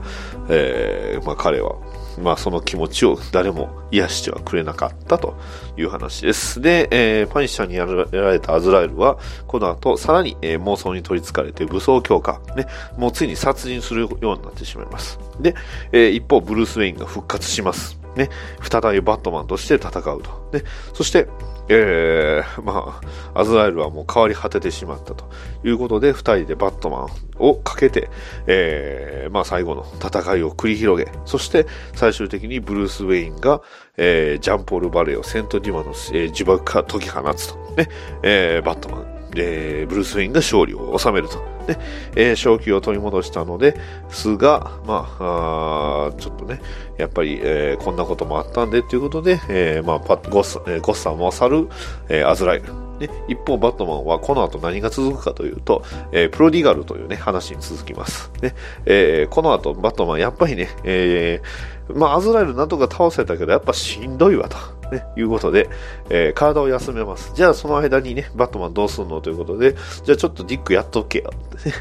えー、まあ彼は、まあその気持ちを誰も癒してはくれなかったという話です。で、えー、パニッシャーにやられたアズラエルは、この後さらに、えー、妄想に取り憑かれて武装強化、ね、もうついに殺人するようになってしまいます。で、えー、一方ブルース・ウェインが復活します。ね、再びバットマンとして戦うと。ね、そして、えー、<laughs> まあ、アズラエルはもう変わり果ててしまったということで、二人でバットマンをかけて、えー、まあ最後の戦いを繰り広げ、そして最終的にブルース・ウェインが、えー、ジャンポール・バレーをセント・ディマの、えー、呪縛から解き放つと。ね、えー、バットマン、えー、ブルース・ウェインが勝利を収めると。ね、えー、正気を取り戻したのですが、まあ、あちょっとね、やっぱり、えー、こんなこともあったんでということで、えー、まあ、パッゴッサ、えー、ゴッサムを去る、えー、アズライル。ね、一方、バットマンはこの後何が続くかというと、えー、プロディガルというね、話に続きます。ね、えー、この後、バットマン、やっぱりね、えー、まあ、アズライルなんとか倒せたけど、やっぱしんどいわと。ね、いうことで、えー、体を休めます。じゃあその間にね、バットマンどうすんのということで、じゃあちょっとディックやっとけよ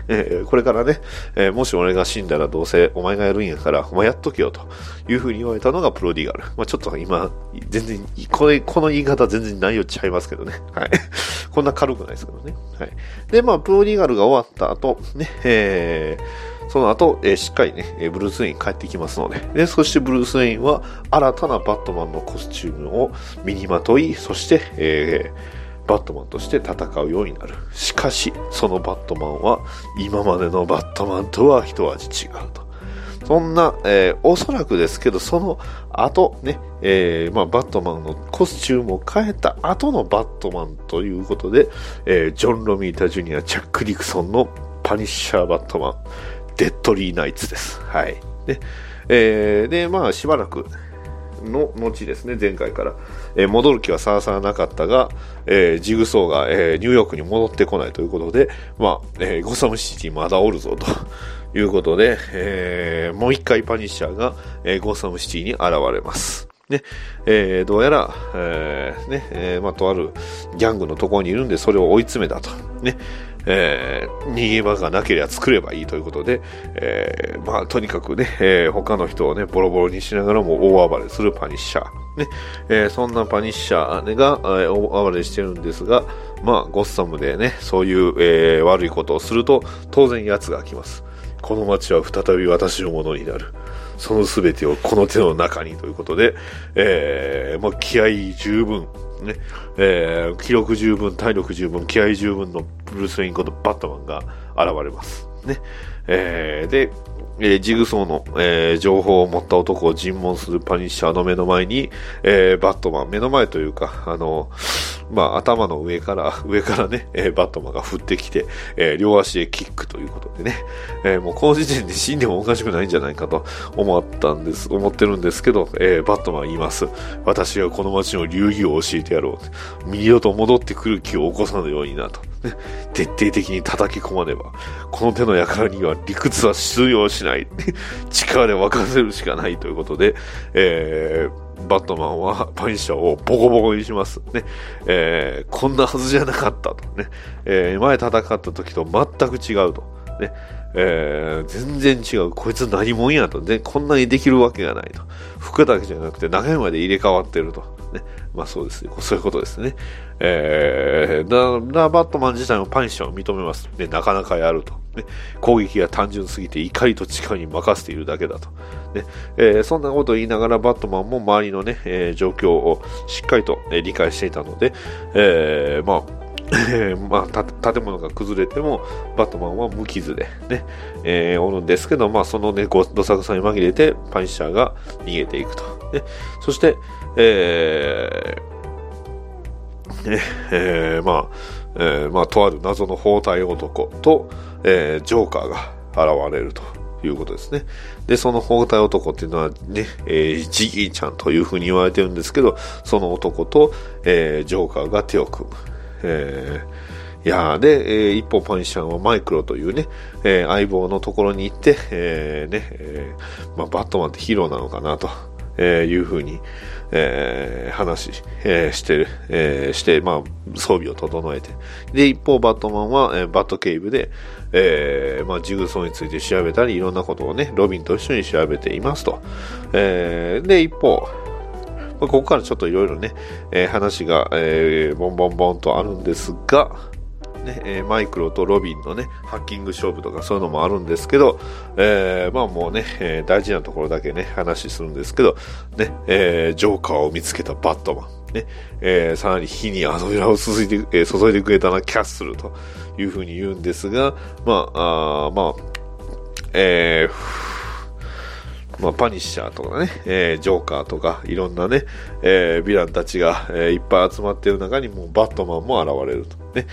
ね、<laughs> これからね、えー、もし俺が死んだらどうせお前がやるんやから、お前やっとけよというふうに言われたのがプロディガル。まあちょっと今、全然、これ、この言い方全然内容ちゃいますけどね。はい。<laughs> こんな軽くないですけどね。はい。で、まあプロディガルが終わった後、ね、えー、その後、えー、しっかりね、え、ブルース・ウェイン帰ってきますので、で、そしてブルース・ウェインは新たなバットマンのコスチュームを身にまとい、そして、えー、バットマンとして戦うようになる。しかし、そのバットマンは今までのバットマンとは一味違うと。そんな、えー、おそらくですけど、その後ね、えー、まあ、バットマンのコスチュームを変えた後のバットマンということで、えー、ジョン・ロミータ・ジュニア、チャック・ディクソンのパニッシャー・バットマン、デッドリーナイツです。はい。で、えー、で、まあ、しばらくの後ですね、前回から。えー、戻る気はさらさらなかったが、えー、ジグソーが、えー、ニューヨークに戻ってこないということで、まあ、えー、ゴサムシティまだおるぞと <laughs> いうことで、えー、もう一回パニッシャーが、えー、ゴサムシティに現れます。ね、えー、どうやら、えー、ね、えー、まあ、とあるギャングのところにいるんで、それを追い詰めたと。ね、えー、逃げ場がなければ作ればいいということで、えー、まあ、とにかくね、えー、他の人をね、ボロボロにしながらも大暴れするパニッシャー。ね、えー、そんなパニッシャーが、えー、大暴れしてるんですが、まあ、ゴッサムでね、そういう、えー、悪いことをすると、当然奴が来ます。この街は再び私のものになる。その全てをこの手の中にということで、えー、まあ、気合十分、ね、えー、気力十分、体力十分、気合十分のブルース・ウェインことバットマンが現れます。ね。えーで、えージグソーの、えー情報を持った男を尋問するパニッシャーの目の前に、えーバットマン、目の前というか、あの、まあ、頭の上から、<laughs> 上からね、えーバットマンが降ってきて、えー両足へキックということでね、えーもうこの時点で死んでもおかしくないんじゃないかと思ったんです、思ってるんですけど、えーバットマン言います。私がこの街の流儀を教えてやろう。二度と戻ってくる気を起こさぬようになと。ね徹底的に叩き込まねば、この手の輩には理屈は通用しない。<laughs> 力で沸かせるしかないということで、えーバットマンはパニッシャーをボコボコにします。ね。えーこんなはずじゃなかったと。ね。えー前戦った時と全く違うと。ね。えー全然違う。こいつ何者やと。で、こんなにできるわけがないと。服だけじゃなくて中身まで入れ替わってると。ね。まあそうですよ。そういうことですね。えー、だ、だバットマン自体もパニッシャーを認めます。ね。なかなかやると。ね。攻撃が単純すぎて怒りと力に任せているだけだと。ね。えーそんなことを言いながらバットマンも周りのね、えー状況をしっかりと、えー理解していたので、えーまあ、えーまあ、建物が崩れても、バットマンは無傷でね、えーおるんですけど、まあ、そのね、ごどさくさに紛れて、パニッシャーが逃げていくと。ね、そして、えーね、えーまあ、えーまあ、とある謎の包帯男と、えージョーカーが現れるということですね。で、その包帯男っていうのはね、えージギーちゃんというふうに言われてるんですけど、その男と、えージョーカーが手を組む。えーいやで、えー一方パニッシャーはマイクロというね、えー相棒のところに行って、えーね、えーまあ、バットマンってヒーローなのかなと、えーいうふうに、えー話、えーしてる、えーして、まあ、装備を整えて。で、一方バットマンは、えーバットケイブで、えーまあ、ジグソーについて調べたり、いろんなことをね、ロビンと一緒に調べていますと。えーで、一方、まあここからちょっといろいろね、えー話が、えーボンボンボンとあるんですが、ねえーマイクロとロビンのね、ハッキング勝負とかそういうのもあるんですけど、えーまあもうね、えー大事なところだけね、話するんですけど、ね、えージョーカーを見つけたバットマン、ね、えーさらに火に油を注いで、えー注いでくれたな、キャッスルというふうに言うんですが、まあ、あまあ、えーまあ、パニッシャーとかね、えージョーカーとか、いろんなね、えーヴィランたちが、えーいっぱい集まってる中にもうバットマンも現れると。ね。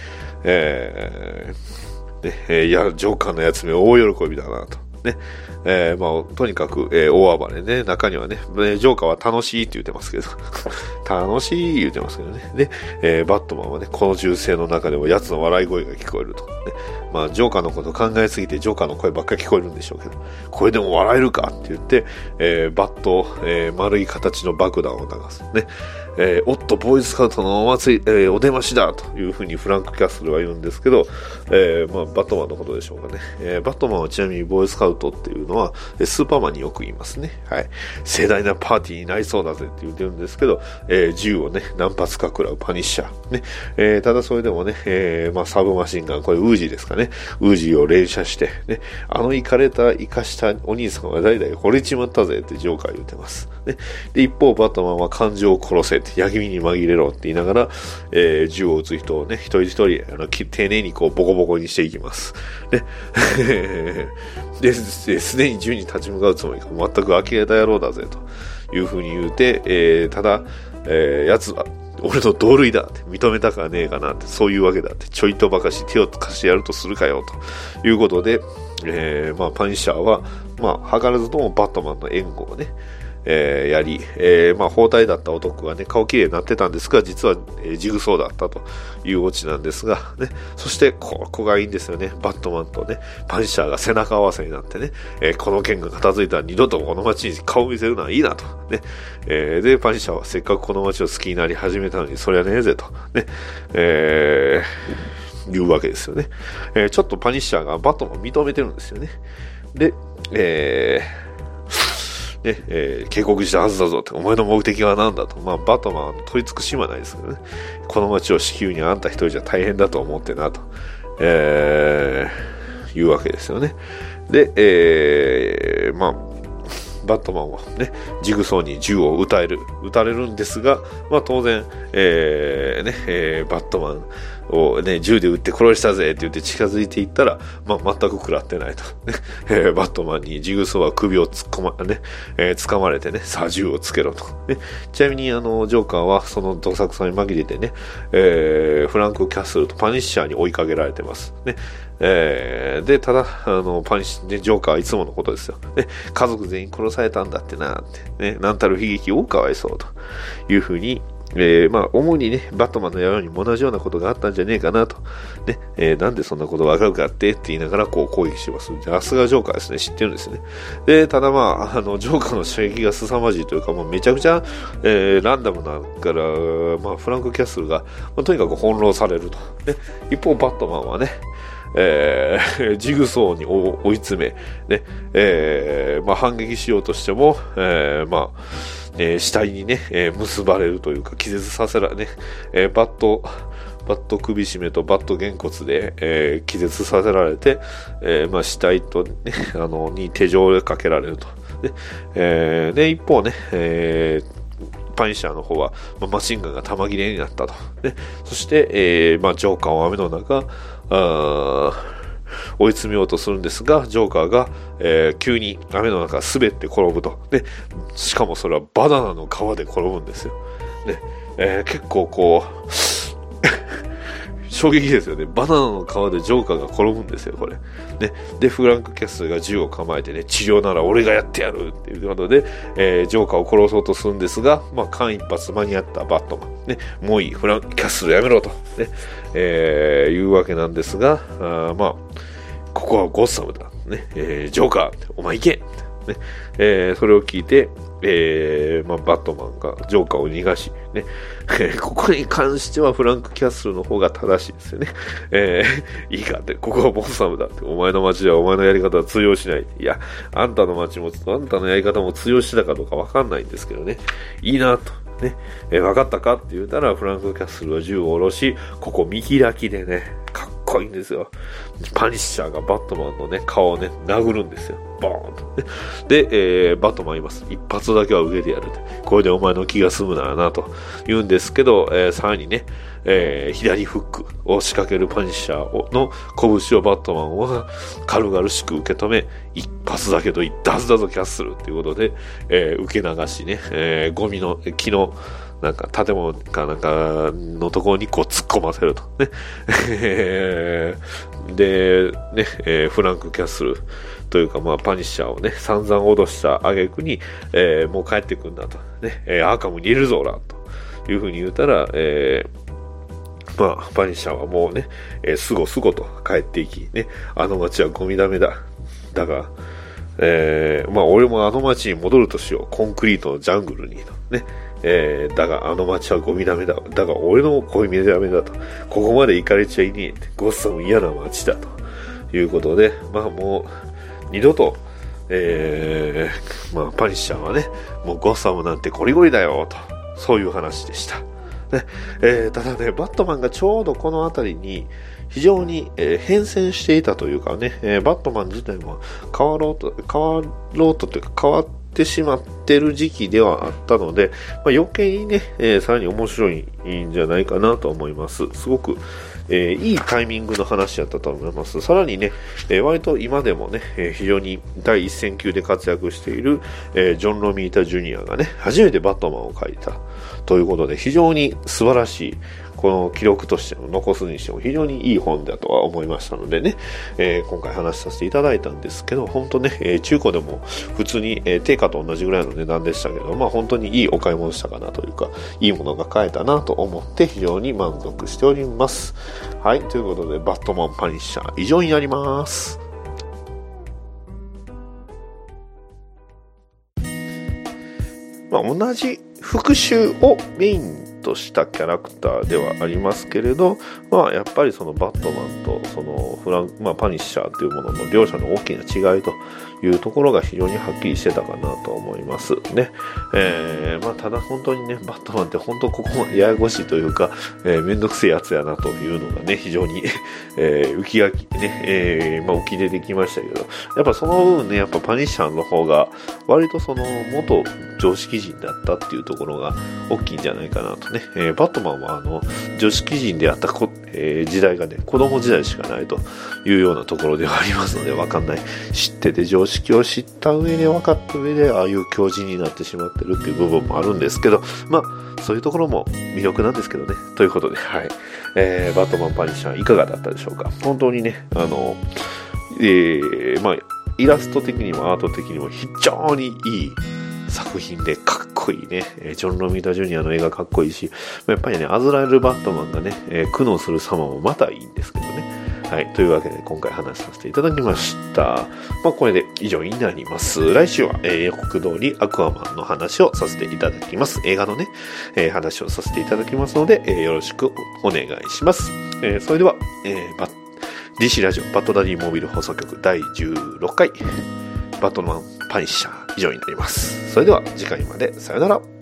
えーねえーいや、ジョーカーのやつめ大喜びだなと。ね。えーまあ、とにかく、えー大暴れね。中にはね、ジョーカーは楽しいって言ってますけど、<laughs> 楽しい言ってますけどね。で、えーバットマンはね、この銃声の中でも奴の笑い声が聞こえると。ね、まあ、ジョーカーのこと考えすぎて、ジョーカーの声ばっかり聞こえるんでしょうけど、これでも笑えるかって言って、えーバット、えー丸い形の爆弾を流す。ね。えーおっと、ボーイスカウトのお祭り、えーお出ましだというふうにフランク・キャッスルは言うんですけど、えーまあ、バットマンのことでしょうかね。えーバットマンはちなみにボーイスカウトっていうのは、スーパーマンによく言いますね。はい。盛大なパーティーになりそうだぜって言ってるんですけど、えー銃をね、何発か食らうパニッシャー。ね。えーただそれでもね、えーまあ、サブマシンガン、これウージーですかね。ねウージーを連射して、ね。あのイカれた、イカしたお兄さんは代々惚れちまったぜってジョーカー言ってます。ね。で、一方、バットマンは感情を殺せって、矢気味に紛れろって言いながら、えー銃を撃つ人をね、一人一人、あの、丁寧にこう、ボコボコにしていきます。ね。<laughs> で、すでに銃に立ち向かうつもりが全く呆れた野郎だぜ、というふうに言うて、えーただ、えー奴は、俺の同類だって認めたかねえかなって、そういうわけだって、ちょいとばかし手を貸してやるとするかよ、と。いうことで、えーまあ、パニッシャーは、まあ、図らずともバットマンの援護をね、えーやり、えーまあ、包帯だった男がね、顔綺麗になってたんですが、実は、えージグソーだったというオチなんですが、ね、そして、ここがいいんですよね。バットマンとね、パンシャーが背中合わせになってね、えーこの剣が片付いたら二度とこの街に顔を見せるのはいいなと。ね、えーで、パンシャーはせっかくこの街を好きになり始めたのに、それはねえぜと。ね、えー、いうわけですよね。えーちょっとパニッシャーがバットマン認めてるんですよね。で、えー、ね、えー警告したはずだぞって、お前の目的は何だと。まあ、バットマンは取り付く島ないですけどね。この街を支給にあんた一人じゃ大変だと思ってなと。えー、いうわけですよね。で、えー、まあ、バットマンはね、ジグソーに銃を撃たれる、撃たれるんですが、まあ当然、えーねえーバットマンを、ね、銃で撃って殺したぜって言って近づいていったら、まあ、全く食らってないと。<laughs> えーバットマンにジグソーは首を突っ込ま、ね、えー掴まれてね、さあ銃をつけろと。ね、ちなみに、あの、ジョーカーはそのどさくさに紛れてね、えーフランク・キャッスルとパニッシャーに追いかけられてます。ね。えーで、ただ、あの、パニッシュ、ね、ジョーカーはいつものことですよ。ね、家族全員殺されたんだってな、って、ね、なんたる悲劇をかわいそうというふうに、えーまあ、主にね、バットマンの野郎にも同じようなことがあったんじゃねえかなと。ね、えーなんでそんなことわかるかってって言いながらこう攻撃します。じゃあ、さすがジョーカーですね。知ってるんですね。で、ただまあ、あの、ジョーカーの射撃が凄まじいというか、もうめちゃくちゃ、えーランダムだから、まあ、フランク・キャッスルが、まあとにかく翻弄されると。ね、一方、バットマンはね、えー <laughs> ジグソーに追追い詰め、ね、えーまあ、反撃しようとしても、えーまあ、えー死体にね、えー結ばれるというか、気絶させられね、えーバット、バット首絞めとバットげんこつで、えー気絶させられて、えーまあ、死体とね、<laughs> あの、に手錠をかけられると。で、えーで一方ね、えーパニシャーの方は、まあマシンガンが弾切れになったと。でそして、えーまあ、ジョーカーを雨の中、あ追い詰めようとするんですが、ジョーカーが、えー急に雨の中滑って転ぶと。で、しかもそれはバナナの皮で転ぶんですよ。ね、えー結構こう、<laughs> 衝撃ですよね。バナナの皮でジョーカーが転ぶんですよ、これ。ね。で、フランク・キャッスルが銃を構えてね、治療なら俺がやってやるっていうことで、えージョーカーを殺そうとするんですが、まあ、間一髪間に合ったバットマン。ね。もういい、フランク・キャッスルやめろと。ね。えーいうわけなんですが、あまあ、ここはゴッサムだ。ね。えージョーカー、お前行けね。えーそれを聞いて、えーまあ、バットマンがジョーカーを逃がし、ね、えーここに関してはフランク・キャッスルの方が正しいですよね。えーいいかって、ここはボンサムだって、お前の街ではお前のやり方は通用しない。いや、あんたの街も、あんたのやり方も通用してたかどうかわかんないんですけどね。いいなと。ね、えー分かったかって言ったら、フランク・キャッスルは銃を下ろし、ここ見開きでね、かっこいいんですよ。パニッシャーがバットマンのね、顔をね、殴るんですよ。ボーンと。で、えーバットマン言います。一発だけは受けてやる。これでお前の気が済むならな、と言うんですけど、えーさらにね、えー左フックを仕掛けるパニッシャーをの拳をバットマンは軽々しく受け止め、一発だけど言ったはずだぞ、キャッスルっていうことで、えー受け流しね、えーゴミの、木の、なんか建物かなんかのところにこう突っ込ませると。ね。<laughs> で、ね、えーフランク・キャッスルというか、まあ、パニッシャーをね、散々脅した挙句に、えーもう帰ってくんだと。ね、えーアーカムにいるぞ、ら、というふうに言うたら、えーまあ、パニッシャーはもうね、えーすごすごと帰っていき、ね、あの街はゴミだめだ。だが、えーまあ、俺もあの街に戻るとしよう。コンクリートのジャングルに。ね。えーだが、あの街はゴミだめだ。だが、俺のゴミだめだと。ここまで行かれちゃいねえって。ゴッサム嫌な街だと。いうことで、まあもう、二度と、えーまあ、パニッシャーはね、もうゴッサムなんてゴリゴリだよ、と。そういう話でした。ねえーただね、バットマンがちょうどこの辺りに非常に、えー変遷していたというかね、えーバットマン自体も変わろうと、変わろうとというか変わってしまってる時期ではあったので、まあ、余計にね、えーさらに面白いんじゃないかなと思います。すごく、えーいいタイミングの話やったと思います。さらにね、えー割と今でもね、えー非常に第一線級で活躍している、えジョン・ロミータ・ジュニアがね、初めてバットマンを描いたということで、非常に素晴らしい、この記録として残すにしても非常にいい本だとは思いましたのでね、えー今回話させていただいたんですけど、本当ね、えー中古でも普通に、えー定価と同じぐらいの値段でしたけど、まあ本当にいいお買い物したかなというか、いいものが買えたなと思って非常に満足しております。はい、ということで、バットマンパニッシャー以上になります。まあ、同じ復讐をメインとしたキャラクターではありますけれど、まあ、やっぱりそのバットマンとそのフラン、まあ、パニッシャーというものの両者の大きな違いというところが非常にはっきりしてたかなと思いますね。えーまあ、ただ本当にね、バットマンって本当ここややこしいというか、えーめんどくせえやつやなというのがね、非常に、えー浮きがき、ね、えーまあ、浮き出てきましたけど、やっぱその分ね、やっぱパニッシャーの方が、割とその元常識人だったっていうところが大きいんじゃないかなとね、ね、えーバットマンはあの、女子貴人であったこ、えー時代がね、子供時代しかないというようなところではありますので、わかんない。知ってて常識を知った上で分かった上で、ああいう狂人になってしまってるっていう部分もあるんですけど、まあ、そういうところも魅力なんですけどね。ということで、はい。えーバットマンパニッシャーいかがだったでしょうか。本当にね、あの、えーまあ、イラスト的にもアート的にも非常にいい作品でかっこいいね。ジョン・ロミータ・ジュニアの絵がかっこいいし、やっぱりね、アズラエル・バットマンがね、え苦悩する様もまたいいんですけどね。はい。というわけで、今回話させていただきました。まあ、これで以上になります。来週は、えー予告通りアクアマンの話をさせていただきます。映画のね、えー話をさせていただきますので、えーよろしくお願いします。えそれでは、えーバッ DC ラジオバットダディモービル放送局第16回バットマンパニッシャー以上になります。それでは次回までさよなら。